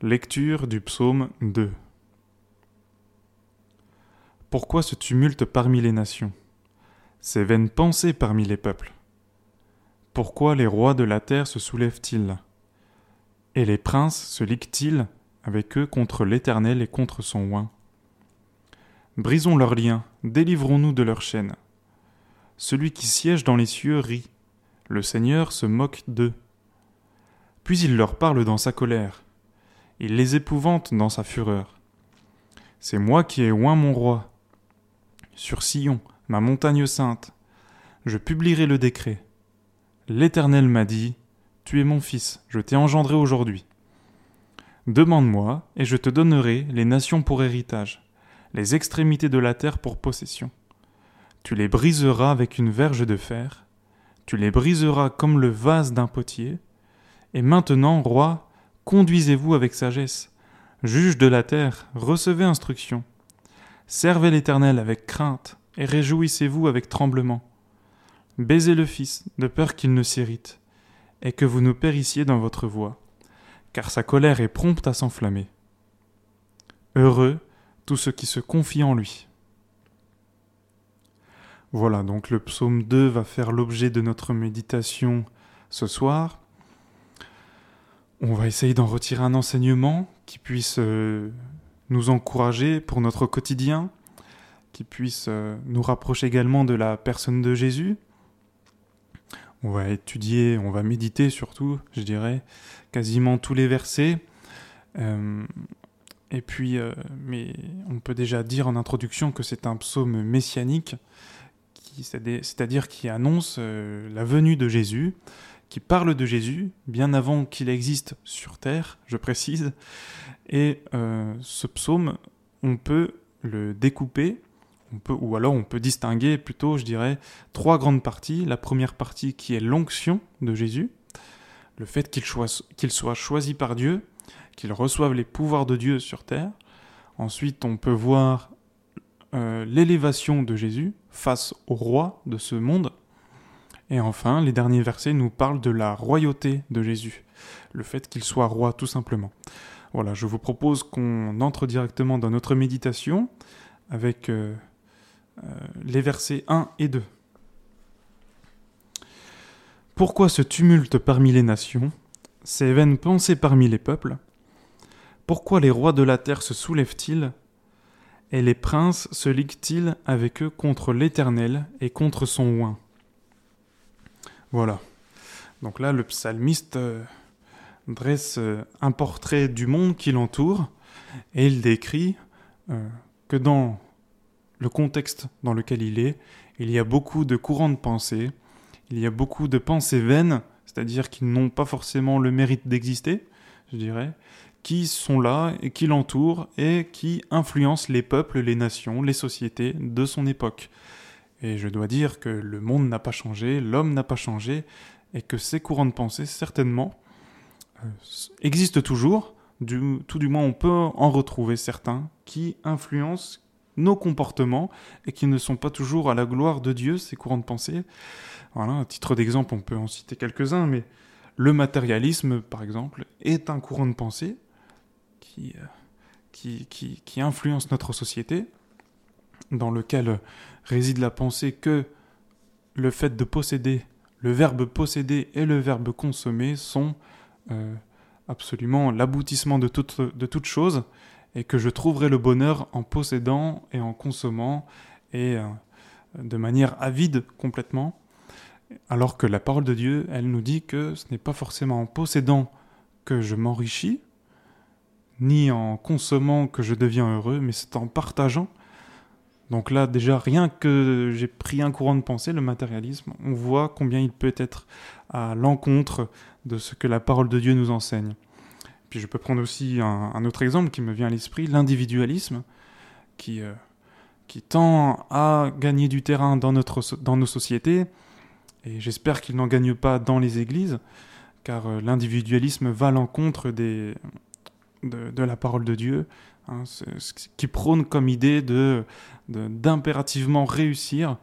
Lecture du psaume 2 Pourquoi ce tumulte parmi les nations? Ces vaines pensées parmi les peuples. Pourquoi les rois de la terre se soulèvent-ils? Et les princes se liguent-ils avec eux contre l'Éternel et contre son oint? Brisons leurs liens, délivrons-nous de leurs chaînes. Celui qui siège dans les cieux rit, le Seigneur se moque d'eux. Puis il leur parle dans sa colère, il les épouvante dans sa fureur. C'est moi qui ai oint mon roi. Sur Sion, ma montagne sainte, je publierai le décret. L'Éternel m'a dit, Tu es mon fils, je t'ai engendré aujourd'hui. Demande-moi, et je te donnerai les nations pour héritage, les extrémités de la terre pour possession. Tu les briseras avec une verge de fer, tu les briseras comme le vase d'un potier. Et maintenant, roi, conduisez-vous avec sagesse. Juge de la terre, recevez instruction. Servez l'Éternel avec crainte, et réjouissez-vous avec tremblement. Baisez le Fils, de peur qu'il ne s'irrite, et que vous ne périssiez dans votre voie car sa colère est prompte à s'enflammer. Heureux tous ceux qui se confient en lui. Voilà, donc le psaume 2 va faire l'objet de notre méditation ce soir. On va essayer d'en retirer un enseignement qui puisse euh, nous encourager pour notre quotidien, qui puisse euh, nous rapprocher également de la personne de Jésus, on va étudier, on va méditer surtout, je dirais, quasiment tous les versets. Euh, et puis, on peut déjà dire en introduction que c'est un psaume messianique, c'est-à-dire qui annonce la venue de Jésus, qui parle de Jésus bien avant qu'il existe sur terre, je précise. Et ce psaume, on peut le découper ou alors on peut distinguer plutôt, je dirais, trois grandes parties. La première partie qui est l'onction de Jésus, le fait qu'il soit choisi par Dieu, qu'il reçoive les pouvoirs de Dieu sur terre. Ensuite, on peut voir euh, l'élévation de Jésus face au roi de ce monde. Et enfin, les derniers versets nous parlent de la royauté de Jésus, le fait qu'il soit roi tout simplement. Voilà, je vous propose qu'on entre directement dans notre méditation avec euh, euh, les versets 1 et 2. Pourquoi ce tumulte parmi les nations, ces vaines pensées parmi les peuples? Pourquoi les rois de la terre se soulèvent-ils et les princes se liguent-ils avec eux contre l'Éternel et contre son oint? Voilà. Donc là, le psalmiste euh, dresse euh, un portrait du monde qui l'entoure et il décrit que dans le contexte dans lequel il est, il y a beaucoup de courants de pensée, il y a beaucoup de pensées vaines, c'est-à-dire qui n'ont pas forcément le mérite d'exister, je dirais, qui sont là et qui l'entourent et qui influencent les peuples, les nations, les sociétés de son époque. Et je dois dire que le monde n'a pas changé, l'homme n'a pas changé, et que ces courants de pensée, certainement, euh, existent toujours, tout du moins on peut en retrouver certains qui influencent, nos comportements et qui ne sont pas toujours à la gloire de Dieu, ces courants de pensée. Voilà, à titre d'exemple, on peut en citer quelques-uns, mais le matérialisme, par exemple, est un courant de pensée qui, euh, qui, qui influence notre société, dans lequel réside la pensée que le fait de posséder, le verbe posséder et le verbe consommer sont euh, absolument l'aboutissement de toute, de chose, et que je trouverai le bonheur en possédant et en consommant et euh, de manière avide complètement. Alors que la parole de Dieu, elle nous dit que ce n'est pas forcément en possédant que je m'enrichis, ni en consommant que je deviens heureux, mais c'est en partageant. Donc là, déjà, rien que j'ai pris un courant de pensée, le matérialisme, on voit combien il peut être à l'encontre de ce que la parole de Dieu nous enseigne. Puis je peux prendre aussi un, autre exemple qui me vient à l'esprit, l'individualisme, qui, euh, tend à gagner du terrain dans, nos sociétés, et j'espère qu'il n'en gagne pas dans les églises, car euh, l'individualisme va à l'encontre de, la parole de Dieu, hein, qui prône comme idée d'impérativement réussir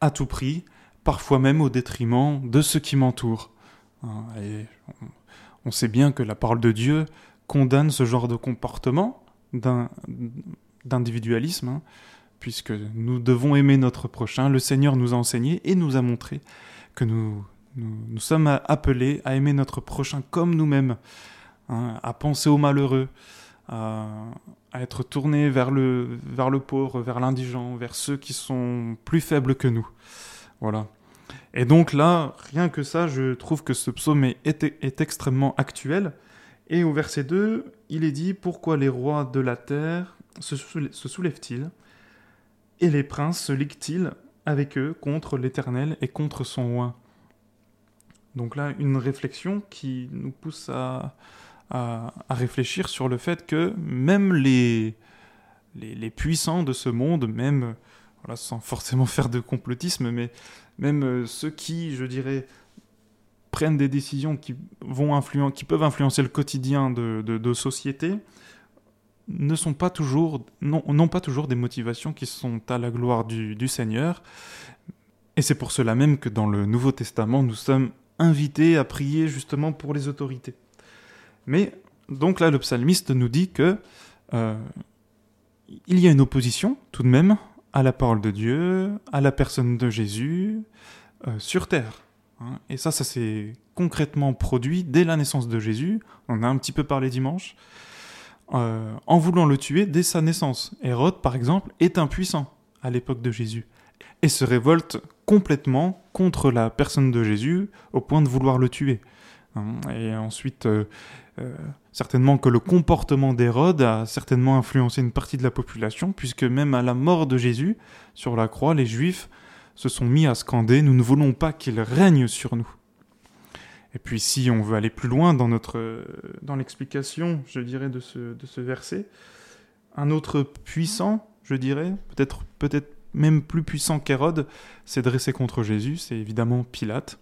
à tout prix, parfois même au détriment de ceux qui m'entourent. Hein, on sait bien que la parole de Dieu, condamne ce genre de comportement d'individualisme, hein, puisque nous devons aimer notre prochain. Le Seigneur nous a enseigné et nous a montré que nous, nous, sommes appelés à aimer notre prochain comme nous-mêmes, à penser aux malheureux, à, être tournés vers le, vers le pauvre, vers l'indigent, vers ceux qui sont plus faibles que nous. Voilà. Et donc là, rien que ça, je trouve que ce psaume est, est, extrêmement actuel. Et au verset 2, il est dit Pourquoi les rois de la terre se, se soulèvent-ils Et les princes se liguent-ils avec eux contre l'Éternel et contre son roi? Donc là, une réflexion qui nous pousse à, à, réfléchir sur le fait que même les, puissants de ce monde, même, sans forcément faire de complotisme, mais même euh, ceux qui, je dirais, prennent des décisions qui, peuvent influencer le quotidien de, de, sociétés, ne sont pas toujours, n'ont pas toujours des motivations qui sont à la gloire du, du Seigneur. Et c'est pour cela même que dans le Nouveau Testament, nous sommes invités à prier justement pour les autorités. Mais donc là, le psalmiste nous dit que euh, il y a une opposition tout de même à la parole de Dieu, à la personne de Jésus, euh, sur terre. Hein. Et ça, ça s'est concrètement produit dès la naissance de Jésus. On a un petit peu parlé dimanche. Euh, en voulant le tuer dès sa naissance. Hérode, par exemple, est impuissant à l'époque de Jésus et se révolte complètement contre la personne de Jésus au point de vouloir le tuer. Hein. Et ensuite, certainement que le comportement d'Hérode a certainement influencé une partie de la population, puisque même à la mort de Jésus, sur la croix, les Juifs se sont mis à scander ⁇ Nous ne voulons pas qu'il règne sur nous ⁇ Et puis si on veut aller plus loin dans, notre, dans l'explication, je dirais, de ce, de ce verset, un autre puissant, je dirais, peut-être peut-être même plus puissant qu'Hérode, s'est dressé contre Jésus, c'est évidemment Pilate.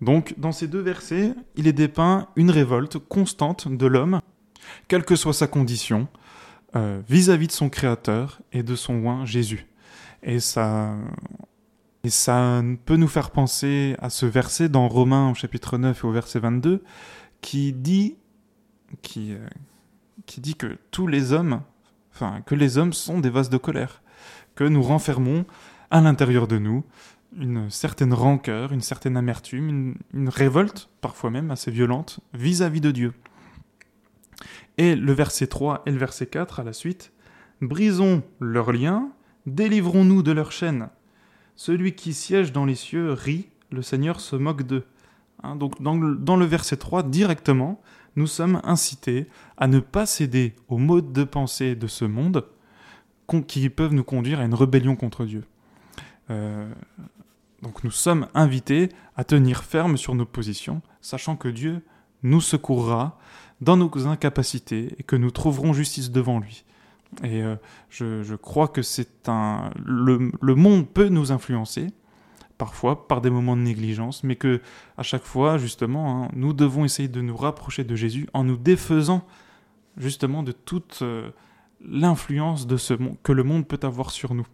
Donc, dans ces deux versets, il est dépeint une révolte constante de l'homme, quelle que soit sa condition, euh, vis-à-vis de son Créateur et de son oint Jésus. Et ça, ça peut nous faire penser à ce verset dans Romains au chapitre 9 et au verset 22, qui dit, euh, qui dit que tous les hommes, enfin, que les hommes sont des vases de colère, que nous renfermons à l'intérieur de nous une certaine rancœur, une certaine amertume, une, révolte, parfois même assez violente, vis-à-vis de Dieu. Et le verset 3 et le verset 4 à la suite, Brisons leurs liens, délivrons-nous de leurs chaînes. Celui qui siège dans les cieux rit, le Seigneur se moque d'eux. Hein, donc dans le, dans le verset 3, directement, nous sommes incités à ne pas céder aux modes de pensée de ce monde qui peuvent nous conduire à une rébellion contre Dieu. Euh, donc nous sommes invités à tenir ferme sur nos positions, sachant que Dieu nous secourra dans nos incapacités et que nous trouverons justice devant lui. Et euh, je, crois que c'est un. Le, monde peut nous influencer, parfois par des moments de négligence, mais que à chaque fois, justement, hein, nous devons essayer de nous rapprocher de Jésus en nous défaisant justement de toute euh, l'influence de ce que le monde peut avoir sur nous.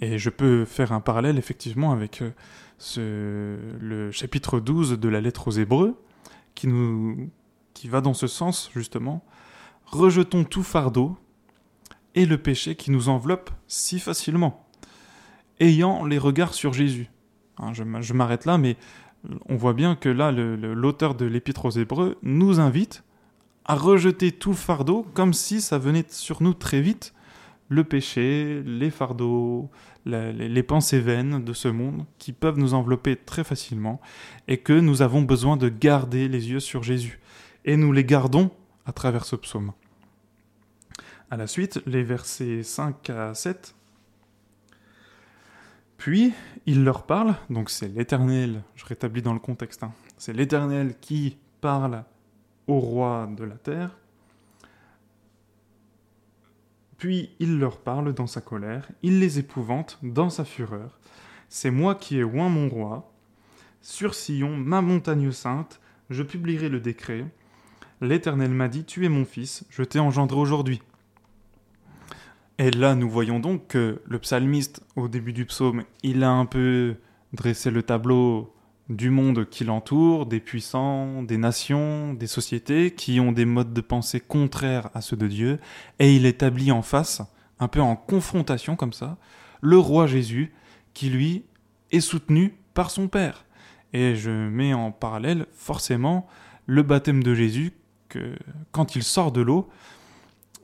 Et je peux faire un parallèle effectivement avec euh, le chapitre 12 de la lettre aux Hébreux, qui, nous, va dans ce sens justement. Rejetons tout fardeau et le péché qui nous enveloppe si facilement, ayant les regards sur Jésus. Hein, je, m'arrête là, mais on voit bien que là, l'auteur de l'épître aux Hébreux nous invite à rejeter tout fardeau comme si ça venait sur nous très vite, le péché, les fardeaux, les, pensées vaines de ce monde qui peuvent nous envelopper très facilement et que nous avons besoin de garder les yeux sur Jésus. Et nous les gardons à travers ce psaume. À la suite, les versets 5 à 7. Puis il leur parle, donc c'est l'Éternel, je rétablis dans le contexte, hein. c'est l'Éternel qui parle au roi de la terre, puis il leur parle dans sa colère, il les épouvante dans sa fureur. C'est moi qui ai oint mon roi. Sur Sion, ma montagne sainte, je publierai le décret. L'Éternel m'a dit, tu es mon fils, je t'ai engendré aujourd'hui. Et là, nous voyons donc que le psalmiste, au début du psaume, il a un peu dressé le tableau du monde qui l'entoure, des puissants, des nations, des sociétés qui ont des modes de pensée contraires à ceux de Dieu, et il établit en face, un peu en confrontation comme ça, le roi Jésus, qui lui est soutenu par son Père. Et je mets en parallèle forcément le baptême de Jésus, que quand il sort de l'eau,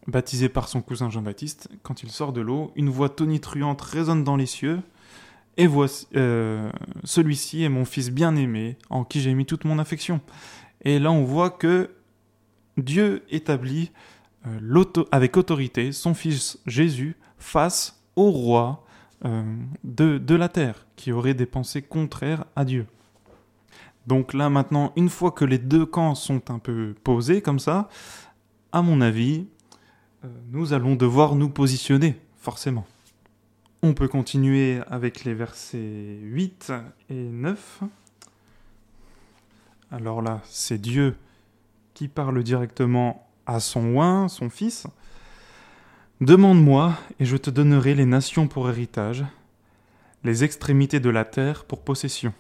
baptisé par son cousin Jean-Baptiste, quand il sort de l'eau, une voix tonitruante résonne dans les cieux, et voici, euh, celui-ci est mon fils bien-aimé, en qui j'ai mis toute mon affection. Et là, on voit que Dieu établit euh, avec autorité son fils Jésus face au roi euh, de, de la terre, qui aurait des pensées contraires à Dieu. Donc là, maintenant, une fois que les deux camps sont un peu posés comme ça, à mon avis, nous allons devoir nous positionner, forcément. On peut continuer avec les versets 8 et 9. Alors là, c'est Dieu qui parle directement à son oin, son fils. Demande-moi, et je te donnerai les nations pour héritage, les extrémités de la terre pour possession.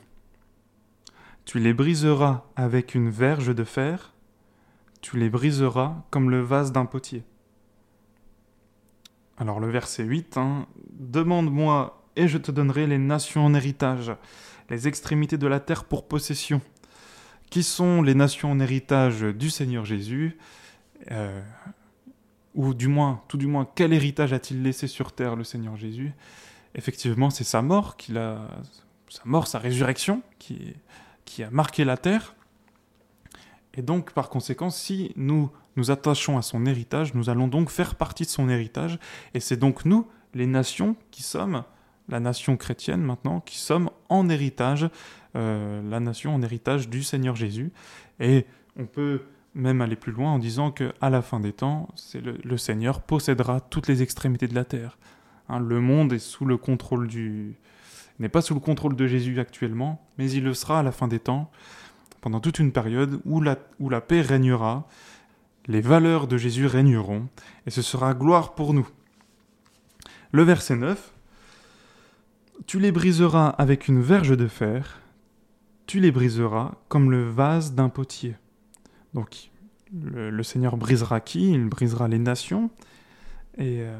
Tu les briseras avec une verge de fer, tu les briseras comme le vase d'un potier. Alors le verset 8, hein, Demande-moi et je te donnerai les nations en héritage, les extrémités de la terre pour possession. Qui sont les nations en héritage du Seigneur Jésus euh, Ou du moins, tout du moins, quel héritage a-t-il laissé sur terre le Seigneur Jésus? Effectivement, c'est sa mort, qu'il a, sa mort, sa résurrection, qui, qui a marqué la terre. Et donc, par conséquent, si nous nous attachons à son héritage, nous allons donc faire partie de son héritage, et c'est donc nous, les nations, qui sommes, la nation chrétienne maintenant, qui sommes en héritage, euh, la nation en héritage du Seigneur Jésus. Et on peut même aller plus loin en disant que à la fin des temps, le, Seigneur possédera toutes les extrémités de la terre. Hein, le monde est sous le contrôle du, n'est pas sous le contrôle de Jésus actuellement, mais il le sera à la fin des temps, pendant toute une période où la, paix régnera, les valeurs de Jésus régneront, et ce sera gloire pour nous. Le verset 9, Tu les briseras avec une verge de fer, tu les briseras comme le vase d'un potier. Donc le, Seigneur brisera qui? Il brisera les nations. Et euh,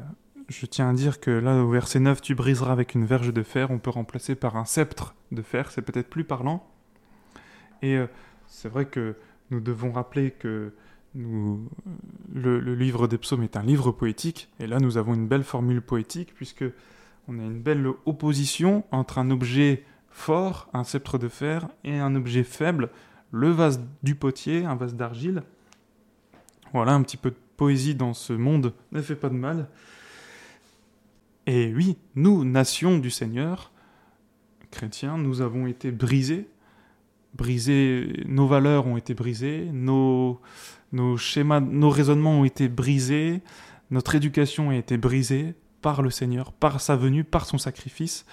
je tiens à dire que là, au verset 9, tu briseras avec une verge de fer, on peut remplacer par un sceptre de fer, c'est peut-être plus parlant. Et euh, c'est vrai que nous devons rappeler que nous, le, livre des psaumes est un livre poétique, et là nous avons une belle formule poétique, puisque on a une belle opposition entre un objet fort, un sceptre de fer, et un objet faible, le vase du potier, un vase d'argile. Voilà, un petit peu de poésie dans ce monde ne fait pas de mal. Et oui, nous, nation du Seigneur, chrétiens, nous avons été brisés, brisés, nos valeurs ont été brisées, nos, nos schémas, nos raisonnements ont été brisés, notre éducation a été brisée par le Seigneur, par sa venue, par son sacrifice.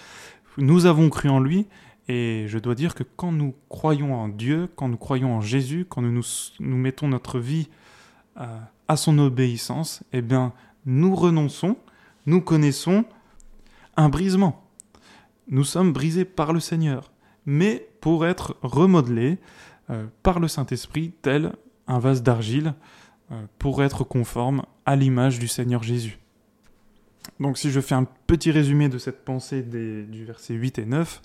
Nous avons cru en lui, et je dois dire que quand nous croyons en Dieu, quand nous croyons en Jésus, quand nous, nous, mettons notre vie à, à son obéissance, eh bien, nous renonçons nous connaissons un brisement. Nous sommes brisés par le Seigneur, mais pour être remodelés euh, par le Saint-Esprit, tel un vase d'argile, euh, pour être conforme à l'image du Seigneur Jésus. Donc si je fais un petit résumé de cette pensée du verset 8 et 9,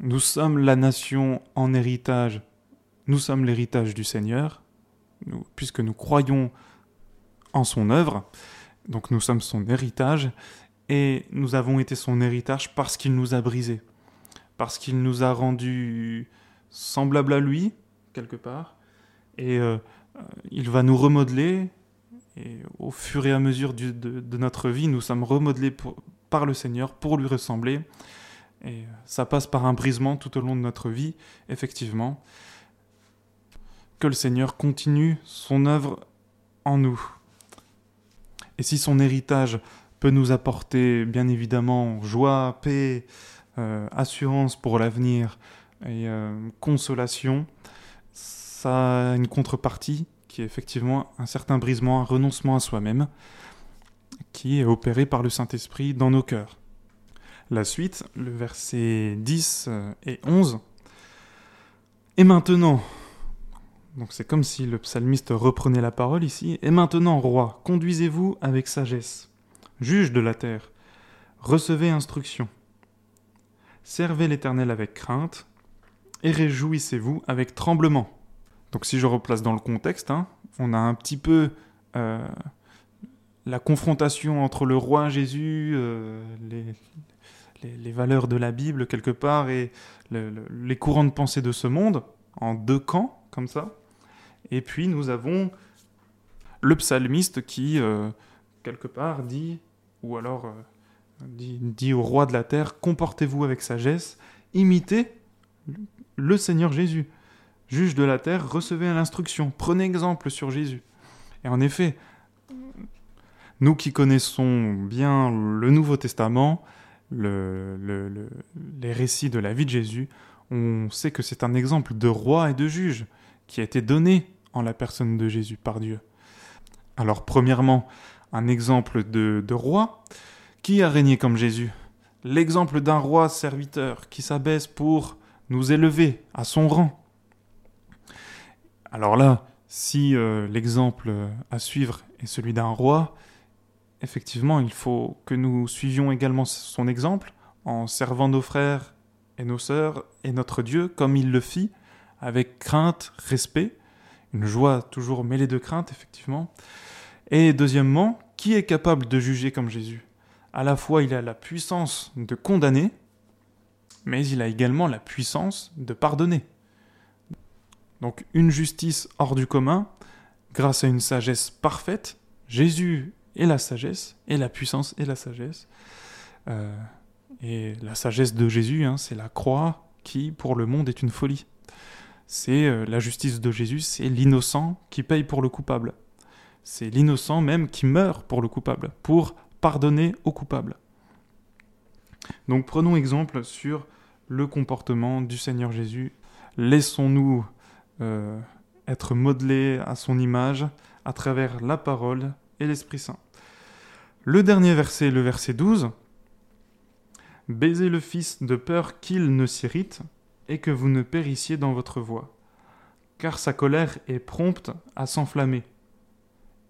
nous sommes la nation en héritage, nous sommes l'héritage du Seigneur, puisque nous croyons en son œuvre, donc nous sommes son héritage et nous avons été son héritage parce qu'il nous a brisés, parce qu'il nous a rendus semblables à lui, quelque part, et euh, il va nous remodeler, et au fur et à mesure de, notre vie, nous sommes remodelés par le Seigneur pour lui ressembler, et ça passe par un brisement tout au long de notre vie, effectivement. Que le Seigneur continue son œuvre en nous. Et si son héritage peut nous apporter bien évidemment joie, paix, euh, assurance pour l'avenir et euh, consolation, ça a une contrepartie qui est effectivement un certain brisement, un renoncement à soi-même, qui est opéré par le Saint-Esprit dans nos cœurs. La suite, le verset 10 et 11. Et maintenant, donc c'est comme si le psalmiste reprenait la parole ici, et maintenant, roi, conduisez-vous avec sagesse, juge de la terre, recevez instruction, servez l'Éternel avec crainte, et réjouissez-vous avec tremblement. Donc si je replace dans le contexte, hein, on a un petit peu euh, la confrontation entre le roi Jésus, euh, les, valeurs de la Bible quelque part, et les courants de pensée de ce monde, en deux camps, comme ça. Et puis nous avons le psalmiste qui, euh, quelque part, dit, ou alors dit, dit au roi de la terre, comportez-vous avec sagesse, imitez le Seigneur Jésus. Juge de la terre, recevez l'instruction, prenez exemple sur Jésus. Et en effet, nous qui connaissons bien le Nouveau Testament, les récits de la vie de Jésus, on sait que c'est un exemple de roi et de juge qui a été donné en la personne de Jésus par Dieu. Alors premièrement, un exemple de, de roi qui a régné comme Jésus? L'exemple d'un roi serviteur qui s'abaisse pour nous élever à son rang. Alors là, si euh, l'exemple à suivre est celui d'un roi, effectivement, il faut que nous suivions également son exemple en servant nos frères et nos sœurs et notre Dieu comme il le fit, avec crainte, respect, une joie toujours mêlée de crainte, effectivement. Et deuxièmement, qui est capable de juger comme Jésus? À la fois, il a la puissance de condamner, mais il a également la puissance de pardonner. Donc une justice hors du commun, grâce à une sagesse parfaite, Jésus est la sagesse, et la puissance et la sagesse. Euh, et la sagesse de Jésus, hein, c'est la croix qui, pour le monde, est une folie. C'est euh, la justice de Jésus, c'est l'innocent qui paye pour le coupable. C'est l'innocent même qui meurt pour le coupable, pour pardonner au coupable. Donc prenons exemple sur le comportement du Seigneur Jésus. Laissons-nous euh, être modelés à son image à travers la parole et l'Esprit Saint. Le dernier verset, le verset 12. Baisez le Fils de peur qu'il ne s'irrite et que vous ne périssiez dans votre voie, car sa colère est prompte à s'enflammer.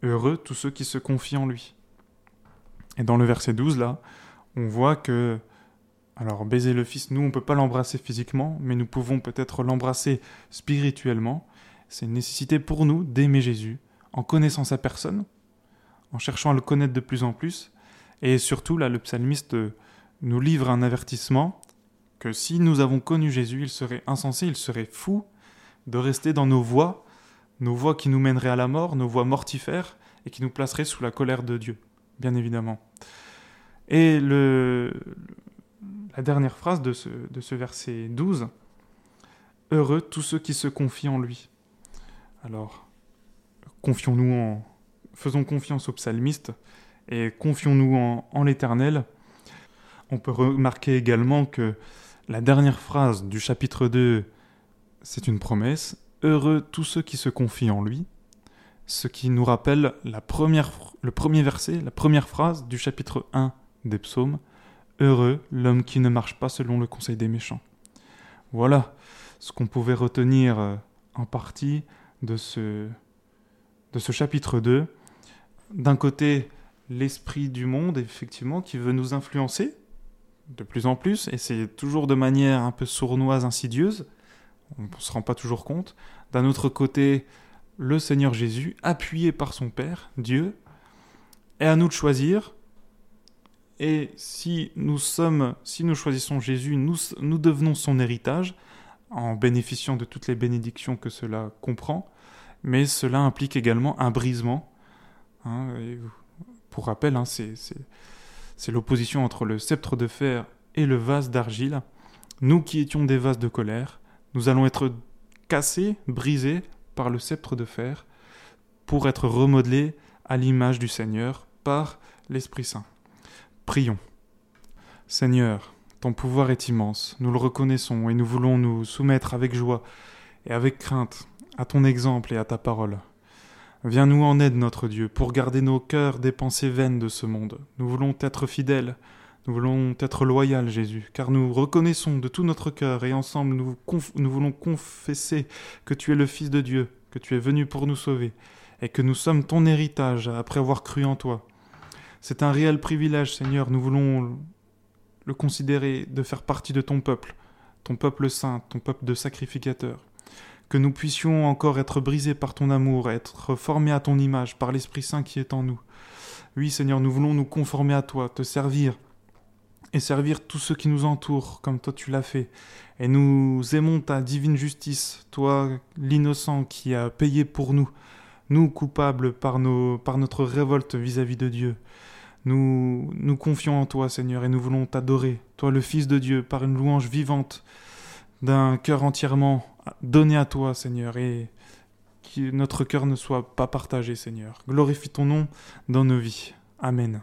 Heureux tous ceux qui se confient en lui. Et dans le verset 12, là, on voit que alors baiser le Fils, nous, on ne peut pas l'embrasser physiquement, mais nous pouvons peut-être l'embrasser spirituellement. C'est une nécessité pour nous d'aimer Jésus, en connaissant sa personne, en cherchant à le connaître de plus en plus. Et surtout, là, le psalmiste nous livre un avertissement que si nous avons connu Jésus, il serait insensé, il serait fou de rester dans nos voies, nos voies qui nous mèneraient à la mort, nos voies mortifères, et qui nous placeraient sous la colère de Dieu, bien évidemment. Et la dernière phrase de ce, de ce verset 12. Heureux tous ceux qui se confient en lui. Alors, confions-nous en, faisons confiance au psalmiste et confions-nous en, en l'Éternel. On peut remarquer également que la dernière phrase du chapitre 2, c'est une promesse. Heureux tous ceux qui se confient en lui. Ce qui nous rappelle le premier verset, la première phrase du chapitre 1 des psaumes. Heureux l'homme qui ne marche pas selon le conseil des méchants. Voilà ce qu'on pouvait retenir euh, en partie de ce, de ce chapitre 2. D'un côté, l'esprit du monde, effectivement, qui veut nous influencer de plus en plus, et c'est toujours de manière un peu sournoise, insidieuse, on ne se rend pas toujours compte. D'un autre côté, le Seigneur Jésus, appuyé par son Père, Dieu, et à nous de choisir et si nous sommes, si nous choisissons Jésus, nous, nous devenons son héritage en bénéficiant de toutes les bénédictions que cela comprend, mais cela implique également un brisement. Hein, pour rappel, hein, c'est l'opposition entre le sceptre de fer et le vase d'argile. Nous qui étions des vases de colère, nous allons être cassés, brisés par le sceptre de fer pour être remodelés à l'image du Seigneur par l'Esprit Saint. Prions. Seigneur, ton pouvoir est immense, nous le reconnaissons et nous voulons nous soumettre avec joie et avec crainte à ton exemple et à ta parole. Viens-nous en aide, notre Dieu, pour garder nos cœurs des pensées vaines de ce monde. Nous voulons être fidèles, Nous voulons être loyaux, Jésus, car nous reconnaissons de tout notre cœur et ensemble nous, nous voulons confesser que tu es le Fils de Dieu, que tu es venu pour nous sauver, et que nous sommes ton héritage après avoir cru en toi. C'est un réel privilège, Seigneur, nous voulons le considérer de faire partie de ton peuple, ton peuple saint, ton peuple de sacrificateurs. Que nous puissions encore être brisés par ton amour, être formés à ton image par l'Esprit Saint qui est en nous. Oui, Seigneur, nous voulons nous conformer à toi, te servir, et servir tous ceux qui nous entourent comme toi tu l'as fait. Et nous aimons ta divine justice, toi l'innocent qui a payé pour nous, nous coupables par, nos, par notre révolte vis-à-vis de Dieu. Nous nous confions en toi Seigneur et nous voulons t'adorer, toi le Fils de Dieu, par une louange vivante d'un cœur entièrement donné à toi Seigneur et que notre cœur ne soit pas partagé Seigneur. Glorifie ton nom dans nos vies. Amen.